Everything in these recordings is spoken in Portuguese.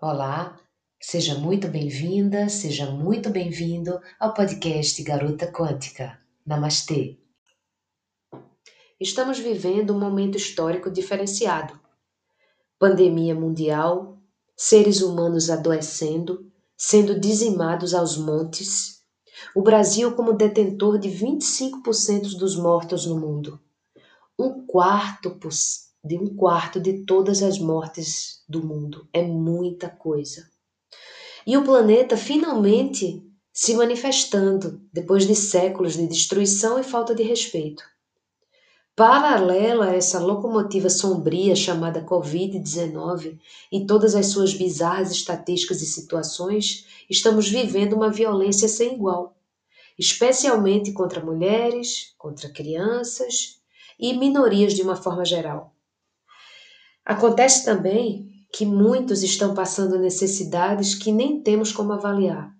Olá, seja muito bem-vinda, seja muito bem-vindo ao podcast Garota Quântica. Namastê. Estamos vivendo um momento histórico diferenciado. Pandemia mundial, seres humanos adoecendo, sendo dizimados aos montes, o Brasil como detentor de 25% dos mortos no mundo. Um quarto de um quarto de todas as mortes do mundo. É muita coisa. E o planeta finalmente se manifestando depois de séculos de destruição e falta de respeito. Paralela a essa locomotiva sombria chamada Covid-19 e todas as suas bizarras estatísticas e situações, estamos vivendo uma violência sem igual, especialmente contra mulheres, contra crianças e minorias de uma forma geral. Acontece também que muitos estão passando necessidades que nem temos como avaliar.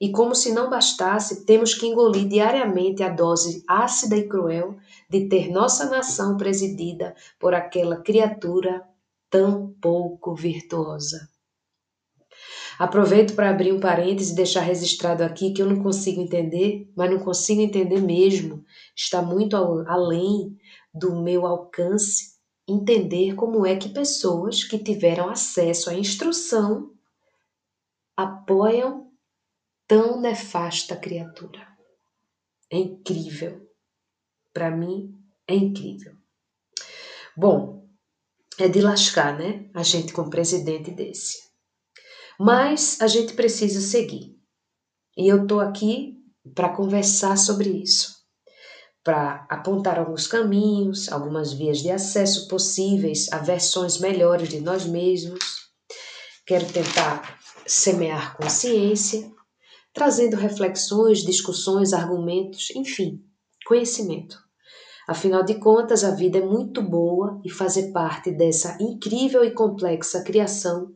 E como se não bastasse, temos que engolir diariamente a dose ácida e cruel de ter nossa nação presidida por aquela criatura tão pouco virtuosa. Aproveito para abrir um parêntese e deixar registrado aqui que eu não consigo entender, mas não consigo entender mesmo, está muito além do meu alcance entender como é que pessoas que tiveram acesso à instrução apoiam tão nefasta criatura. É incrível. Para mim, é incrível. Bom, é de lascar, né? A gente com um presidente desse. Mas a gente precisa seguir. E eu tô aqui para conversar sobre isso para apontar alguns caminhos, algumas vias de acesso possíveis a versões melhores de nós mesmos. Quero tentar semear consciência, trazendo reflexões, discussões, argumentos, enfim, conhecimento. Afinal de contas, a vida é muito boa e fazer parte dessa incrível e complexa criação,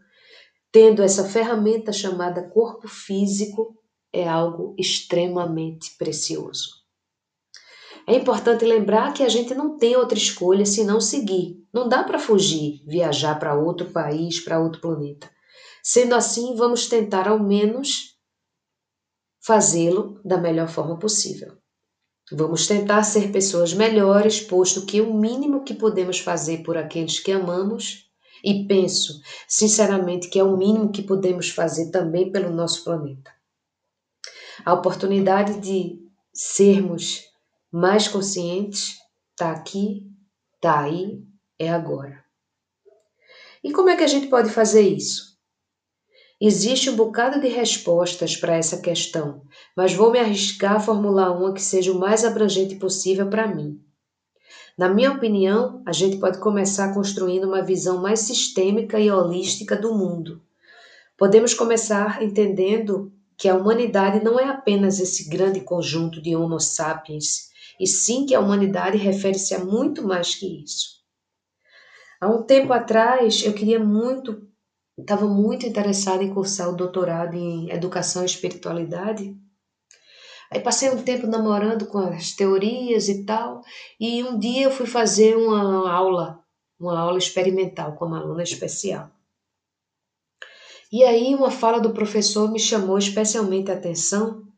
tendo essa ferramenta chamada corpo físico, é algo extremamente precioso. É importante lembrar que a gente não tem outra escolha senão seguir. Não dá para fugir, viajar para outro país, para outro planeta. Sendo assim, vamos tentar ao menos fazê-lo da melhor forma possível. Vamos tentar ser pessoas melhores, posto que o mínimo que podemos fazer por aqueles que amamos, e penso, sinceramente, que é o mínimo que podemos fazer também pelo nosso planeta. A oportunidade de sermos mais conscientes, está aqui, está aí, é agora. E como é que a gente pode fazer isso? Existe um bocado de respostas para essa questão, mas vou me arriscar a formular uma que seja o mais abrangente possível para mim. Na minha opinião, a gente pode começar construindo uma visão mais sistêmica e holística do mundo. Podemos começar entendendo que a humanidade não é apenas esse grande conjunto de Homo sapiens e sim que a humanidade refere-se a muito mais que isso. Há um tempo atrás, eu queria muito, estava muito interessada em cursar o doutorado em Educação e Espiritualidade. Aí passei um tempo namorando com as teorias e tal, e um dia eu fui fazer uma aula, uma aula experimental com uma aluna especial. E aí uma fala do professor me chamou especialmente a atenção,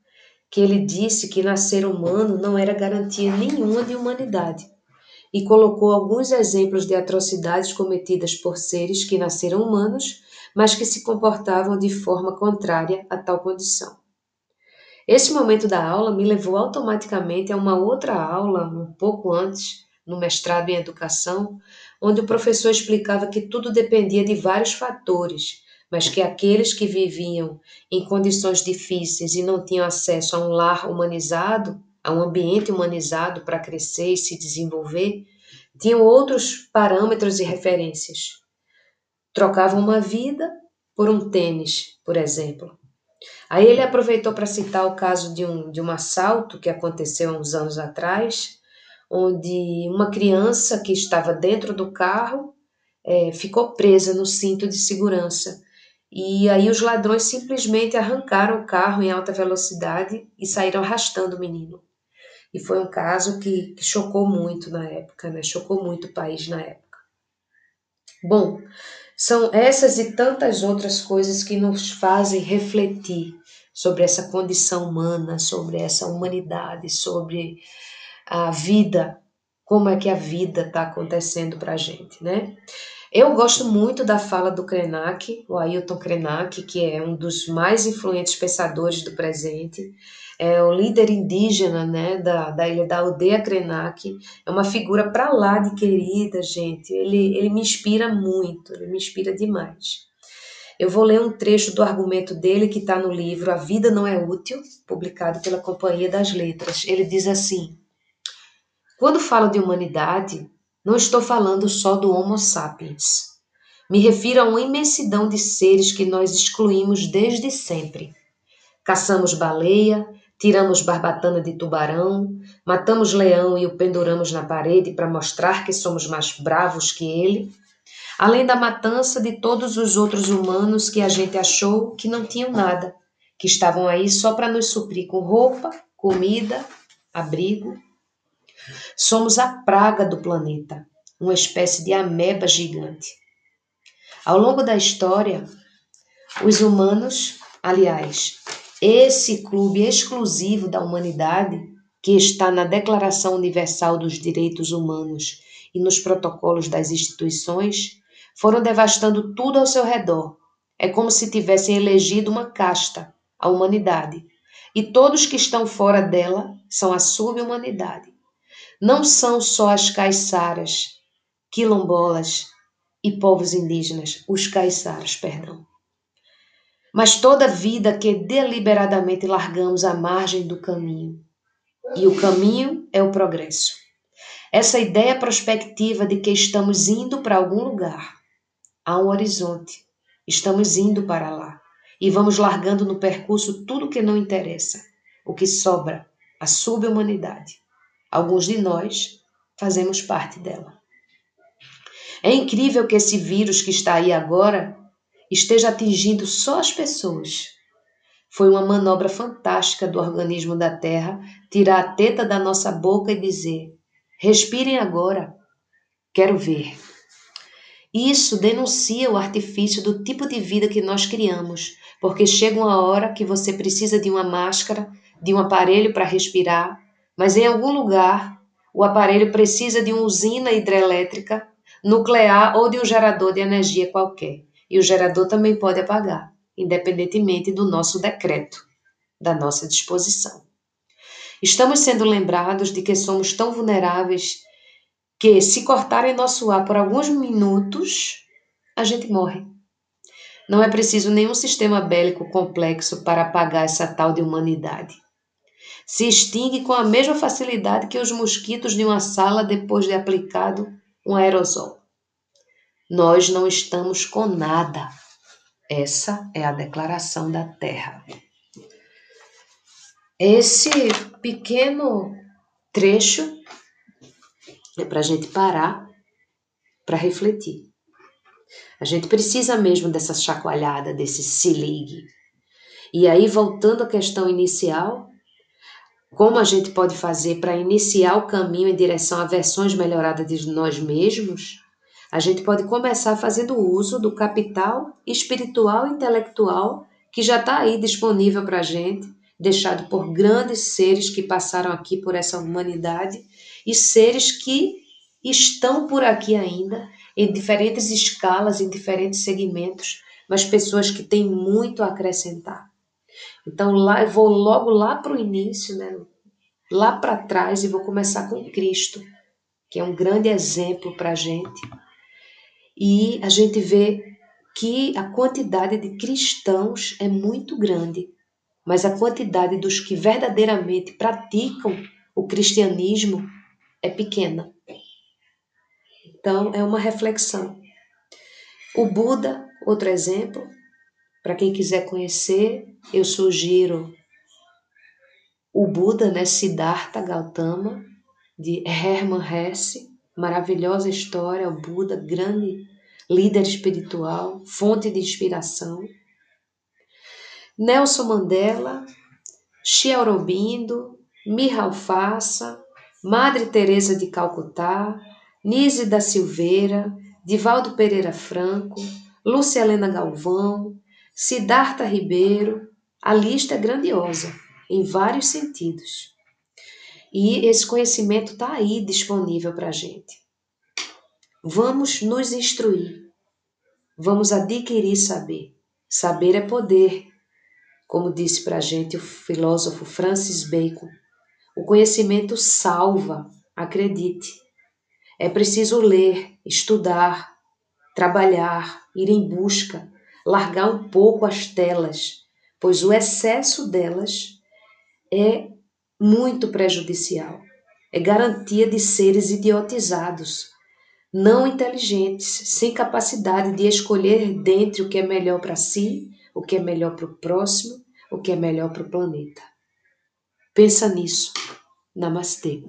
que ele disse que nascer humano não era garantia nenhuma de humanidade, e colocou alguns exemplos de atrocidades cometidas por seres que nasceram humanos, mas que se comportavam de forma contrária a tal condição. Esse momento da aula me levou automaticamente a uma outra aula, um pouco antes, no mestrado em educação, onde o professor explicava que tudo dependia de vários fatores mas que aqueles que viviam em condições difíceis e não tinham acesso a um lar humanizado, a um ambiente humanizado para crescer e se desenvolver, tinham outros parâmetros e referências. Trocavam uma vida por um tênis, por exemplo. Aí ele aproveitou para citar o caso de um, de um assalto que aconteceu há uns anos atrás, onde uma criança que estava dentro do carro é, ficou presa no cinto de segurança e aí os ladrões simplesmente arrancaram o carro em alta velocidade e saíram arrastando o menino. E foi um caso que, que chocou muito na época, né? Chocou muito o país na época. Bom, São essas e tantas outras coisas que nos fazem refletir sobre essa condição humana, sobre essa humanidade, sobre a vida, como é que a vida está acontecendo para a gente, né? Eu gosto muito da fala do Krenak, o Ailton Krenak, que é um dos mais influentes pensadores do presente, é o líder indígena né, da, da ilha da aldeia Krenak, é uma figura para lá de querida, gente. Ele, ele me inspira muito, ele me inspira demais. Eu vou ler um trecho do argumento dele que está no livro A Vida Não é Útil, publicado pela Companhia das Letras. Ele diz assim: Quando falo de humanidade, não estou falando só do Homo sapiens. Me refiro a uma imensidão de seres que nós excluímos desde sempre. Caçamos baleia, tiramos barbatana de tubarão, matamos leão e o penduramos na parede para mostrar que somos mais bravos que ele além da matança de todos os outros humanos que a gente achou que não tinham nada, que estavam aí só para nos suprir com roupa, comida, abrigo. Somos a praga do planeta, uma espécie de ameba gigante. Ao longo da história, os humanos, aliás, esse clube exclusivo da humanidade, que está na Declaração Universal dos Direitos Humanos e nos protocolos das instituições, foram devastando tudo ao seu redor. É como se tivessem elegido uma casta, a humanidade. E todos que estão fora dela são a subhumanidade. Não são só as caiçaras, quilombolas e povos indígenas, os caiçaras, perdão. Mas toda vida que deliberadamente largamos à margem do caminho. E o caminho é o progresso. Essa ideia prospectiva de que estamos indo para algum lugar Há um horizonte. Estamos indo para lá. E vamos largando no percurso tudo que não interessa. O que sobra, a subhumanidade. Alguns de nós fazemos parte dela. É incrível que esse vírus que está aí agora esteja atingindo só as pessoas. Foi uma manobra fantástica do organismo da Terra tirar a teta da nossa boca e dizer: respirem agora. Quero ver. Isso denuncia o artifício do tipo de vida que nós criamos, porque chega uma hora que você precisa de uma máscara, de um aparelho para respirar, mas em algum lugar o aparelho precisa de uma usina hidrelétrica, nuclear ou de um gerador de energia qualquer. E o gerador também pode apagar, independentemente do nosso decreto, da nossa disposição. Estamos sendo lembrados de que somos tão vulneráveis que se cortarem nosso ar por alguns minutos, a gente morre. Não é preciso nenhum sistema bélico complexo para apagar essa tal de humanidade. Se extingue com a mesma facilidade que os mosquitos de uma sala depois de aplicado um aerosol. Nós não estamos com nada. Essa é a declaração da Terra. Esse pequeno trecho é para a gente parar para refletir. A gente precisa mesmo dessa chacoalhada, desse se ligue. E aí, voltando à questão inicial, como a gente pode fazer para iniciar o caminho em direção a versões melhoradas de nós mesmos? A gente pode começar fazendo uso do capital espiritual e intelectual que já está aí disponível para a gente, deixado por grandes seres que passaram aqui por essa humanidade e seres que estão por aqui ainda, em diferentes escalas, em diferentes segmentos, mas pessoas que têm muito a acrescentar. Então lá eu vou logo lá para o início, né? lá para trás e vou começar com Cristo, que é um grande exemplo para a gente. E a gente vê que a quantidade de cristãos é muito grande, mas a quantidade dos que verdadeiramente praticam o cristianismo é pequena. Então, é uma reflexão. O Buda, outro exemplo, para quem quiser conhecer, eu sugiro o Buda, né, Siddhartha Gautama, de Hermann Hesse, maravilhosa história, o Buda, grande líder espiritual, fonte de inspiração. Nelson Mandela, Xia Aurobindo, Fassa, Madre Teresa de Calcutá, Nise da Silveira, Divaldo Pereira Franco, Lúcia Helena Galvão, Siddhartha Ribeiro. A lista é grandiosa, em vários sentidos. E esse conhecimento está aí disponível para a gente. Vamos nos instruir, vamos adquirir saber. Saber é poder, como disse para a gente o filósofo Francis Bacon. O conhecimento salva, acredite. É preciso ler, estudar, trabalhar, ir em busca, largar um pouco as telas, pois o excesso delas é muito prejudicial. É garantia de seres idiotizados, não inteligentes, sem capacidade de escolher dentre o que é melhor para si, o que é melhor para o próximo, o que é melhor para o planeta. Pensa nisso. Namastê.